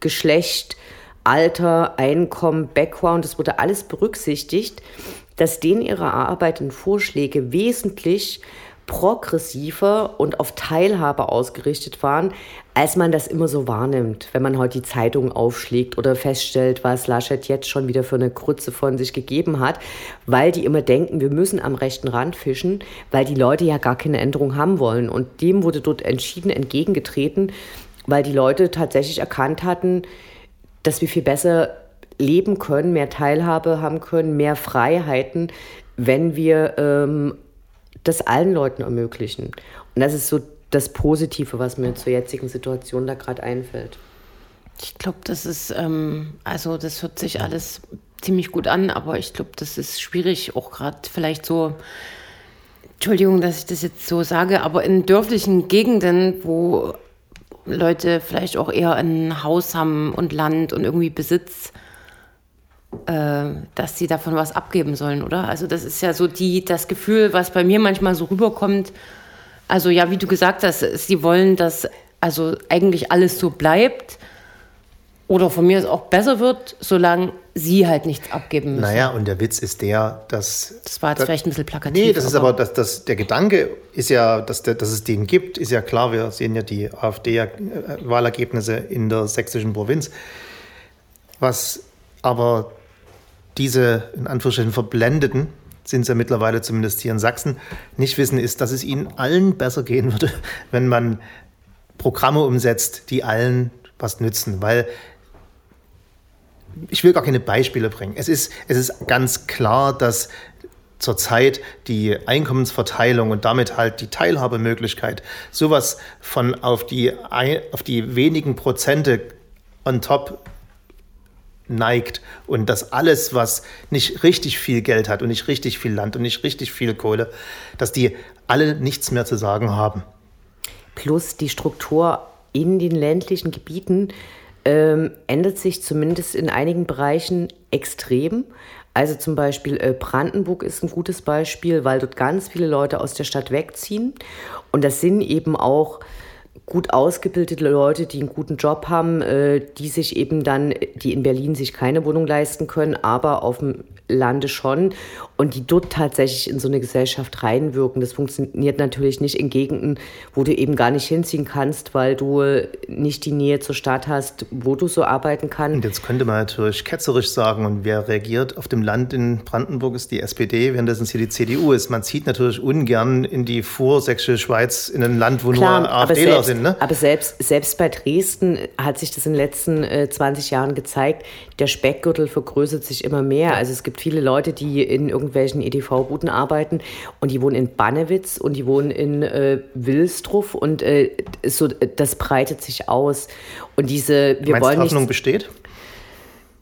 Speaker 3: Geschlecht, Alter, Einkommen, Background, das wurde alles berücksichtigt, dass denen ihre erarbeiteten Vorschläge wesentlich progressiver und auf Teilhabe ausgerichtet waren, als man das immer so wahrnimmt, wenn man heute die Zeitung aufschlägt oder feststellt, was Laschet jetzt schon wieder für eine Krütze von sich gegeben hat, weil die immer denken, wir müssen am rechten Rand fischen, weil die Leute ja gar keine Änderung haben wollen. Und dem wurde dort entschieden entgegengetreten, weil die Leute tatsächlich erkannt hatten, dass wir viel besser leben können, mehr Teilhabe haben können, mehr Freiheiten, wenn wir ähm, das allen Leuten ermöglichen. Und das ist so das Positive, was mir zur jetzigen Situation da gerade einfällt.
Speaker 2: Ich glaube, das ist, ähm, also das hört sich alles ziemlich gut an, aber ich glaube, das ist schwierig, auch gerade vielleicht so, Entschuldigung, dass ich das jetzt so sage, aber in dörflichen Gegenden, wo Leute vielleicht auch eher ein Haus haben und Land und irgendwie Besitz, äh, dass sie davon was abgeben sollen, oder? Also das ist ja so die, das Gefühl, was bei mir manchmal so rüberkommt. Also ja, wie du gesagt hast, sie wollen, dass also eigentlich alles so bleibt oder von mir auch besser wird, solange sie halt nichts abgeben müssen.
Speaker 1: Naja, und der Witz ist der, dass.
Speaker 2: Das war jetzt das, vielleicht ein bisschen plakativ.
Speaker 1: Nee, das ist aber, dass, dass der Gedanke ist ja, dass, der, dass es den gibt, ist ja klar. Wir sehen ja die AfD-Wahlergebnisse in der sächsischen Provinz. Was aber diese in Anführungsstrichen verblendeten, sind es ja mittlerweile zumindest hier in Sachsen, nicht wissen, ist, dass es ihnen allen besser gehen würde, wenn man Programme umsetzt, die allen was nützen. Weil ich will gar keine Beispiele bringen. Es ist, es ist ganz klar, dass zurzeit die Einkommensverteilung und damit halt die Teilhabemöglichkeit sowas von auf die, auf die wenigen Prozente on top neigt und dass alles, was nicht richtig viel Geld hat und nicht richtig viel Land und nicht richtig viel Kohle, dass die alle nichts mehr zu sagen haben.
Speaker 3: Plus die Struktur in den ländlichen Gebieten ähm, ändert sich zumindest in einigen Bereichen extrem. Also zum Beispiel äh, Brandenburg ist ein gutes Beispiel, weil dort ganz viele Leute aus der Stadt wegziehen. Und das sind eben auch gut ausgebildete Leute, die einen guten Job haben, äh, die sich eben dann, die in Berlin sich keine Wohnung leisten können, aber auf dem Lande schon und die dort tatsächlich in so eine Gesellschaft reinwirken. Das funktioniert natürlich nicht in Gegenden, wo du eben gar nicht hinziehen kannst, weil du nicht die Nähe zur Stadt hast, wo du so arbeiten kannst.
Speaker 1: Und jetzt könnte man natürlich ketzerisch sagen, und wer reagiert auf dem Land in Brandenburg ist die SPD, während es hier die CDU ist. Man zieht natürlich ungern in die vorsächsische Schweiz, in ein Land, wo Klar, nur AfDler sind. Ne?
Speaker 3: Aber selbst, selbst bei Dresden hat sich das in den letzten äh, 20 Jahren gezeigt, der Speckgürtel vergrößert sich immer mehr. Also es gibt viele Leute, die in irgendwelchen EDV-Routen arbeiten und die wohnen in Bannewitz und die wohnen in äh, Wilstruff und äh, so, das breitet sich aus. Und diese,
Speaker 1: wir Meinst wollen Hoffnung besteht?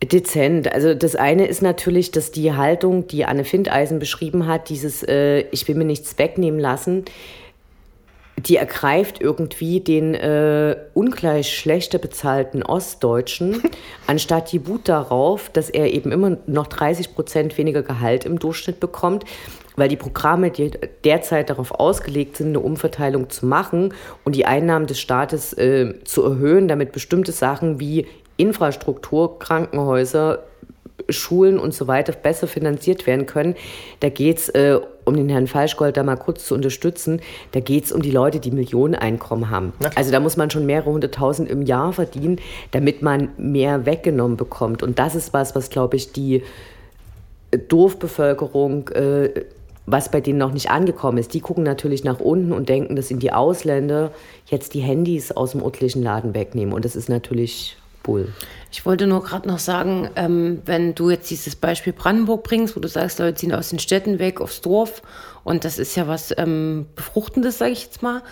Speaker 3: Dezent. Also das eine ist natürlich, dass die Haltung, die Anne Findeisen beschrieben hat, dieses äh, Ich will mir nichts wegnehmen lassen, die ergreift irgendwie den äh, ungleich schlechter bezahlten Ostdeutschen, anstatt die Wut darauf, dass er eben immer noch 30 Prozent weniger Gehalt im Durchschnitt bekommt, weil die Programme die derzeit darauf ausgelegt sind, eine Umverteilung zu machen und die Einnahmen des Staates äh, zu erhöhen, damit bestimmte Sachen wie Infrastruktur, Krankenhäuser, Schulen und so weiter besser finanziert werden können. Da geht es, äh, um den Herrn Falschgold da mal kurz zu unterstützen, da geht es um die Leute, die Millioneneinkommen haben. Also da muss man schon mehrere hunderttausend im Jahr verdienen, damit man mehr weggenommen bekommt. Und das ist was, was, glaube ich, die Dorfbevölkerung äh, was bei denen noch nicht angekommen ist. Die gucken natürlich nach unten und denken, dass sind die Ausländer jetzt die Handys aus dem örtlichen Laden wegnehmen. Und das ist natürlich Bull.
Speaker 2: Ich wollte nur gerade noch sagen, ähm, wenn du jetzt dieses Beispiel Brandenburg bringst, wo du sagst, Leute ziehen aus den Städten weg aufs Dorf und das ist ja was ähm, Befruchtendes, sage ich jetzt mal.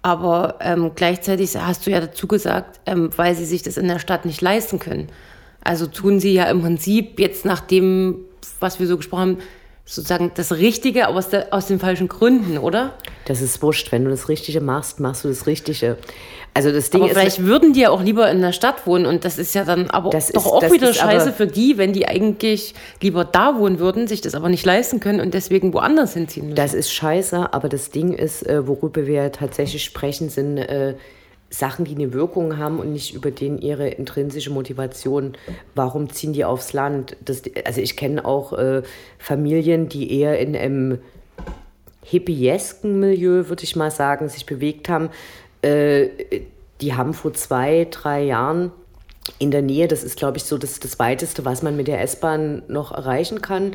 Speaker 2: Aber ähm, gleichzeitig hast du ja dazu gesagt, ähm, weil sie sich das in der Stadt nicht leisten können. Also tun sie ja im Prinzip jetzt nach dem, was wir so gesprochen haben, sozusagen das Richtige, aber aus, der, aus den falschen Gründen, oder?
Speaker 3: Das ist wurscht. Wenn du das Richtige machst, machst du das Richtige. Also das Ding
Speaker 2: aber
Speaker 3: ist,
Speaker 2: vielleicht würden die ja auch lieber in der Stadt wohnen und das ist ja dann aber
Speaker 3: Das
Speaker 2: doch
Speaker 3: ist-
Speaker 2: auch wieder scheiße für die, wenn die eigentlich lieber da wohnen würden, sich das aber nicht leisten können und deswegen woanders hinziehen müssen.
Speaker 3: Das ist scheiße, aber das Ding ist, äh, worüber wir tatsächlich sprechen, sind äh, Sachen, die eine Wirkung haben und nicht über den ihre intrinsische Motivation. Warum ziehen die aufs Land? Das, also ich kenne auch äh, Familien, die eher in einem hippiesken Milieu, würde ich mal sagen, sich bewegt haben. Äh, die haben vor zwei, drei Jahren in der Nähe, das ist, glaube ich, so das, das Weiteste, was man mit der S-Bahn noch erreichen kann,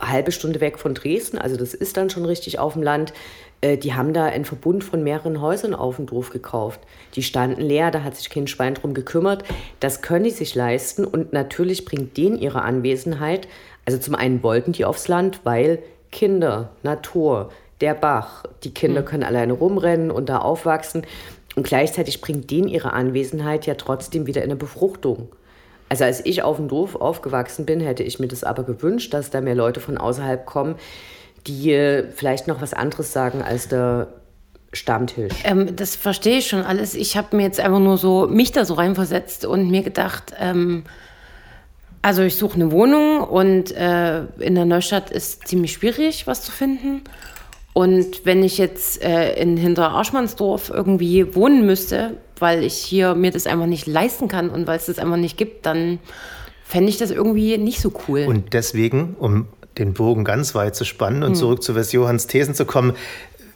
Speaker 3: halbe Stunde weg von Dresden, also das ist dann schon richtig auf dem Land. Äh, Die haben da einen Verbund von mehreren Häusern auf dem Dorf gekauft. Die standen leer, da hat sich kein Schwein drum gekümmert. Das können die sich leisten und natürlich bringt denen ihre Anwesenheit. Also zum einen wollten die aufs Land, weil Kinder, Natur, der Bach, die Kinder können alleine rumrennen und da aufwachsen. Und gleichzeitig bringt denen ihre Anwesenheit ja trotzdem wieder in eine Befruchtung. Also als ich auf dem Dorf aufgewachsen bin, hätte ich mir das aber gewünscht, dass da mehr Leute von außerhalb kommen, die äh, vielleicht noch was anderes sagen als der Stammtisch.
Speaker 2: Ähm, das verstehe ich schon alles. Ich habe mir jetzt einfach nur so mich da so reinversetzt und mir gedacht, ähm, also ich suche eine Wohnung und äh, in der Neustadt ist ziemlich schwierig, was zu finden. Und wenn ich jetzt äh, in Hinterarschmannsdorf irgendwie wohnen müsste, weil ich hier mir das einfach nicht leisten kann und weil es das einfach nicht gibt, dann fände ich das irgendwie nicht so cool.
Speaker 1: Und deswegen, um den Bogen ganz weit zu spannen und zurück zu Wes Johanns Thesen zu kommen,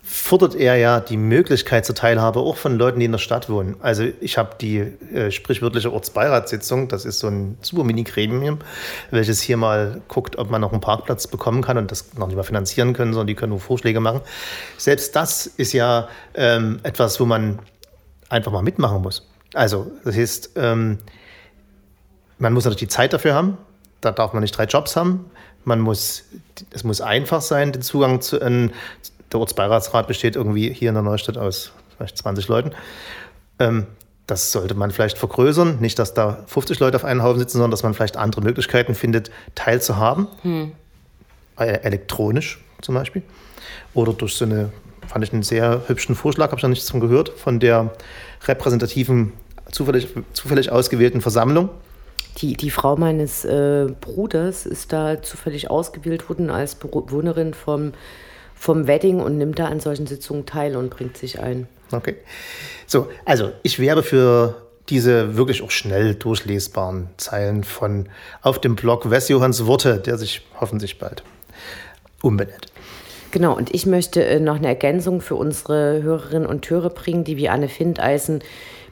Speaker 1: fordert er ja die Möglichkeit zur Teilhabe auch von Leuten, die in der Stadt wohnen. Also ich habe die äh, sprichwörtliche Ortsbeiratssitzung, das ist so ein super Mini-Gremium, welches hier mal guckt, ob man noch einen Parkplatz bekommen kann und das noch nicht mal finanzieren können, sondern die können nur Vorschläge machen. Selbst das ist ja ähm, etwas, wo man einfach mal mitmachen muss. Also das heißt, ähm, man muss natürlich die Zeit dafür haben. Da darf man nicht drei Jobs haben. Man muss, es muss einfach sein, den Zugang zu. Ein, der Ortsbeiratsrat besteht irgendwie hier in der Neustadt aus vielleicht 20 Leuten. Ähm, das sollte man vielleicht vergrößern. Nicht, dass da 50 Leute auf einen Haufen sitzen, sondern dass man vielleicht andere Möglichkeiten findet, teilzuhaben. Äh, Elektronisch zum Beispiel. Oder durch so eine, fand ich einen sehr hübschen Vorschlag, habe ich noch nichts von gehört, von der repräsentativen, zufällig, zufällig ausgewählten Versammlung.
Speaker 3: Die, die Frau meines äh, Bruders ist da zufällig ausgewählt worden als Bewohnerin vom, vom Wedding und nimmt da an solchen Sitzungen teil und bringt sich ein.
Speaker 1: Okay. So, also ich werbe für diese wirklich auch schnell durchlesbaren Zeilen von auf dem Blog Wes Johanns Worte, der sich hoffentlich bald umbenennt.
Speaker 3: Genau, und ich möchte äh, noch eine Ergänzung für unsere Hörerinnen und Hörer bringen, die wie Anne Findeisen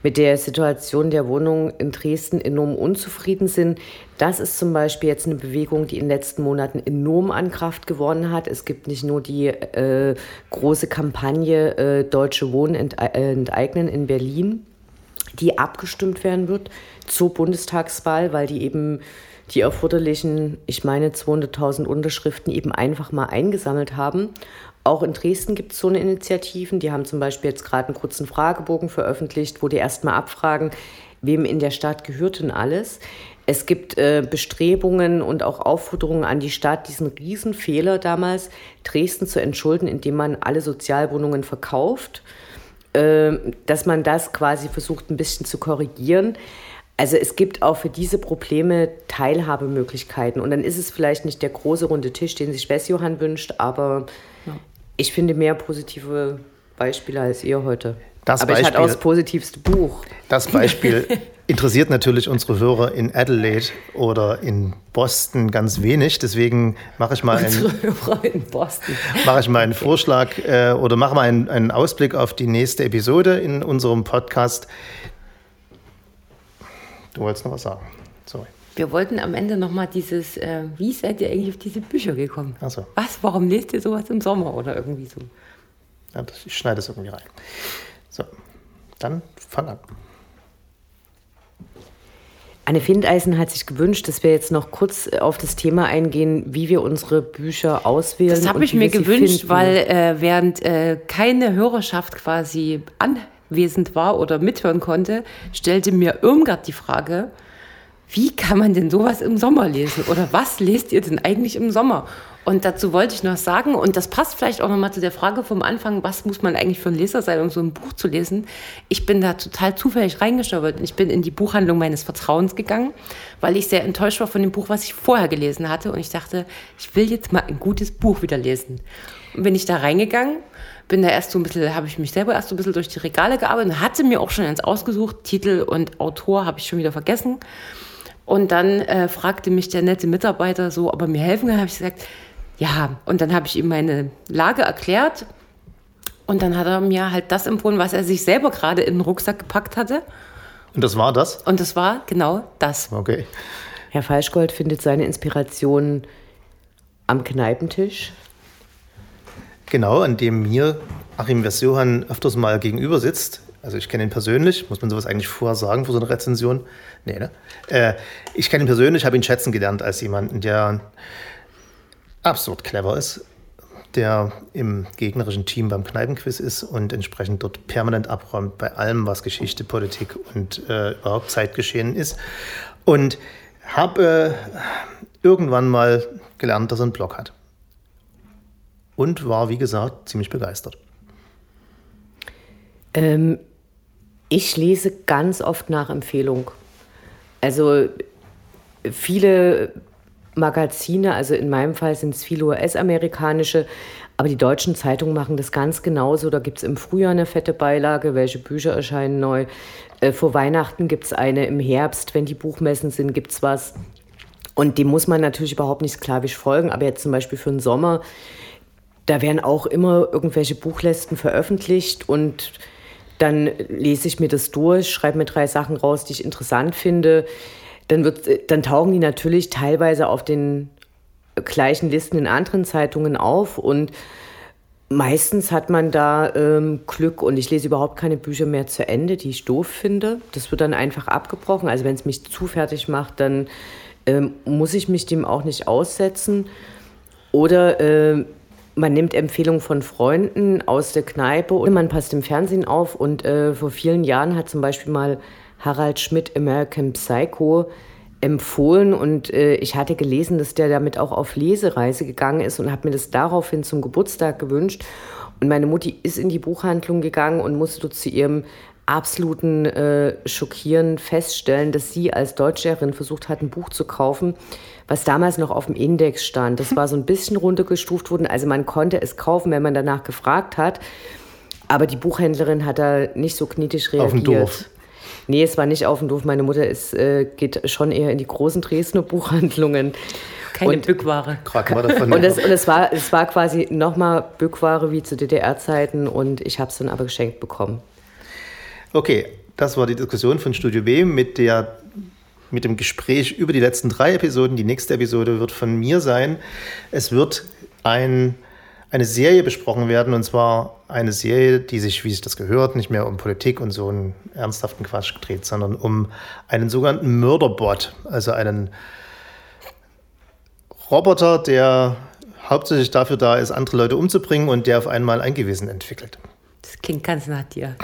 Speaker 3: mit der Situation der Wohnung in Dresden enorm unzufrieden sind. Das ist zum Beispiel jetzt eine Bewegung, die in den letzten Monaten enorm an Kraft gewonnen hat. Es gibt nicht nur die äh, große Kampagne äh, Deutsche Wohnen äh, enteignen in Berlin, die abgestimmt werden wird zur Bundestagswahl, weil die eben die erforderlichen, ich meine 200.000 Unterschriften eben einfach mal eingesammelt haben. Auch in Dresden gibt es so eine Initiativen. Die haben zum Beispiel jetzt gerade einen kurzen Fragebogen veröffentlicht, wo die erstmal abfragen, wem in der Stadt gehört denn alles. Es gibt äh, Bestrebungen und auch Aufforderungen an die Stadt, diesen Riesenfehler damals, Dresden zu entschulden, indem man alle Sozialwohnungen verkauft. äh, dass man das quasi versucht ein bisschen zu korrigieren. Also es gibt auch für diese Probleme Teilhabemöglichkeiten. Und dann ist es vielleicht nicht der große runde Tisch, den sich Westjohann wünscht, aber. Ich finde mehr positive Beispiele als ihr heute.
Speaker 1: Das
Speaker 3: aber
Speaker 1: Beispiel,
Speaker 3: ich hatte auch das positivste Buch.
Speaker 1: Das Beispiel interessiert natürlich unsere Hörer in Adelaide oder in Boston ganz wenig. Deswegen mache ich mal einen, mache ich mal einen Vorschlag äh, oder mache mal einen, einen Ausblick auf die nächste Episode in unserem Podcast. Du wolltest noch was sagen. Sorry.
Speaker 2: Wir wollten am Ende noch mal dieses, äh, wie seid ihr eigentlich auf diese Bücher gekommen?
Speaker 1: Ach so.
Speaker 2: Was, warum lest ihr sowas im Sommer oder irgendwie so?
Speaker 1: Ja, das, ich schneide es irgendwie rein. So, dann fang an.
Speaker 3: Anne Findeisen hat sich gewünscht, dass wir jetzt noch kurz auf das Thema eingehen, wie wir unsere Bücher auswählen.
Speaker 2: Das habe ich mir gewünscht, finden. weil äh, während äh, keine Hörerschaft quasi anwesend war oder mithören konnte, stellte mir Irmgard die Frage, wie kann man denn sowas im Sommer lesen? Oder was lest ihr denn eigentlich im Sommer? Und dazu wollte ich noch sagen, und das passt vielleicht auch nochmal zu der Frage vom Anfang, was muss man eigentlich für ein Leser sein, um so ein Buch zu lesen? Ich bin da total zufällig reingeschaut. Ich bin in die Buchhandlung meines Vertrauens gegangen, weil ich sehr enttäuscht war von dem Buch, was ich vorher gelesen hatte. Und ich dachte, ich will jetzt mal ein gutes Buch wieder lesen. Und bin ich da reingegangen, bin da erst so ein bisschen, habe ich mich selber erst so ein bisschen durch die Regale gearbeitet und hatte mir auch schon eins ausgesucht. Titel und Autor habe ich schon wieder vergessen. Und dann äh, fragte mich der nette Mitarbeiter so, ob er mir helfen kann. habe ich gesagt, ja, und dann habe ich ihm meine Lage erklärt. Und dann hat er mir halt das empfohlen, was er sich selber gerade in den Rucksack gepackt hatte.
Speaker 1: Und das war das?
Speaker 2: Und das war genau das.
Speaker 1: Okay.
Speaker 3: Herr Falschgold findet seine Inspiration am Kneipentisch.
Speaker 1: Genau, an dem mir Achim Versiohan öfters mal gegenüber sitzt. Also ich kenne ihn persönlich. Muss man sowas eigentlich vorher sagen für so eine Rezension? Nee, ne? Äh, ich kenne ihn persönlich, habe ihn schätzen gelernt als jemanden, der absurd clever ist, der im gegnerischen Team beim Kneipenquiz ist und entsprechend dort permanent abräumt bei allem, was Geschichte, Politik und äh, überhaupt Zeitgeschehen ist. Und habe äh, irgendwann mal gelernt, dass er einen Blog hat. Und war, wie gesagt, ziemlich begeistert.
Speaker 3: Ähm, ich lese ganz oft nach Empfehlung. Also viele Magazine, also in meinem Fall sind es viele US-amerikanische, aber die deutschen Zeitungen machen das ganz genauso. Da gibt es im Frühjahr eine fette Beilage, welche Bücher erscheinen neu. Äh, vor Weihnachten gibt es eine, im Herbst, wenn die Buchmessen sind, gibt es was. Und dem muss man natürlich überhaupt nicht sklavisch folgen, aber jetzt zum Beispiel für den Sommer, da werden auch immer irgendwelche Buchlästen veröffentlicht und dann lese ich mir das durch, schreibe mir drei Sachen raus, die ich interessant finde dann, wird, dann tauchen die natürlich teilweise auf den gleichen Listen in anderen Zeitungen auf und meistens hat man da ähm, Glück und ich lese überhaupt keine Bücher mehr zu Ende, die ich doof finde. Das wird dann einfach abgebrochen. Also wenn es mich zu fertig macht, dann ähm, muss ich mich dem auch nicht aussetzen. Oder äh, man nimmt Empfehlungen von Freunden aus der Kneipe und man passt im Fernsehen auf. Und äh, vor vielen Jahren hat zum Beispiel mal Harald Schmidt American Psycho empfohlen und äh, ich hatte gelesen, dass der damit auch auf Lesereise gegangen ist und habe mir das daraufhin zum Geburtstag gewünscht. Und meine Mutti ist in die Buchhandlung gegangen und musste zu ihrem absoluten äh, Schockieren feststellen, dass sie als Deutschlehrerin versucht hat, ein Buch zu kaufen, was damals noch auf dem Index stand. Das war so ein bisschen runtergestuft worden. Also man konnte es kaufen, wenn man danach gefragt hat. Aber die Buchhändlerin hat da nicht so knitisch reagiert. Auf dem Dorf. Nee, es war nicht auf dem Dorf. Meine Mutter ist, äh, geht schon eher in die großen Dresdner Buchhandlungen.
Speaker 2: Keine und, Bückware.
Speaker 3: und, das, und es war, es war quasi nochmal Bückware wie zu DDR-Zeiten und ich habe es dann aber geschenkt bekommen.
Speaker 1: Okay, das war die Diskussion von Studio B mit, der, mit dem Gespräch über die letzten drei Episoden. Die nächste Episode wird von mir sein. Es wird ein eine Serie besprochen werden, und zwar eine Serie, die sich, wie sich das gehört, nicht mehr um Politik und so einen ernsthaften Quatsch dreht, sondern um einen sogenannten Mörderbot, also einen Roboter, der hauptsächlich dafür da ist, andere Leute umzubringen und der auf einmal ein Gewissen entwickelt.
Speaker 2: Das klingt ganz nach dir.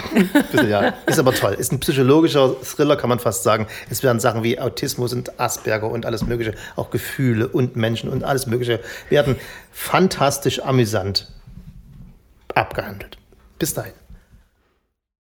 Speaker 1: ja, ist aber toll. Ist ein psychologischer Thriller, kann man fast sagen. Es werden Sachen wie Autismus und Asperger und alles Mögliche, auch Gefühle und Menschen und alles Mögliche, werden fantastisch amüsant abgehandelt. Bis dahin.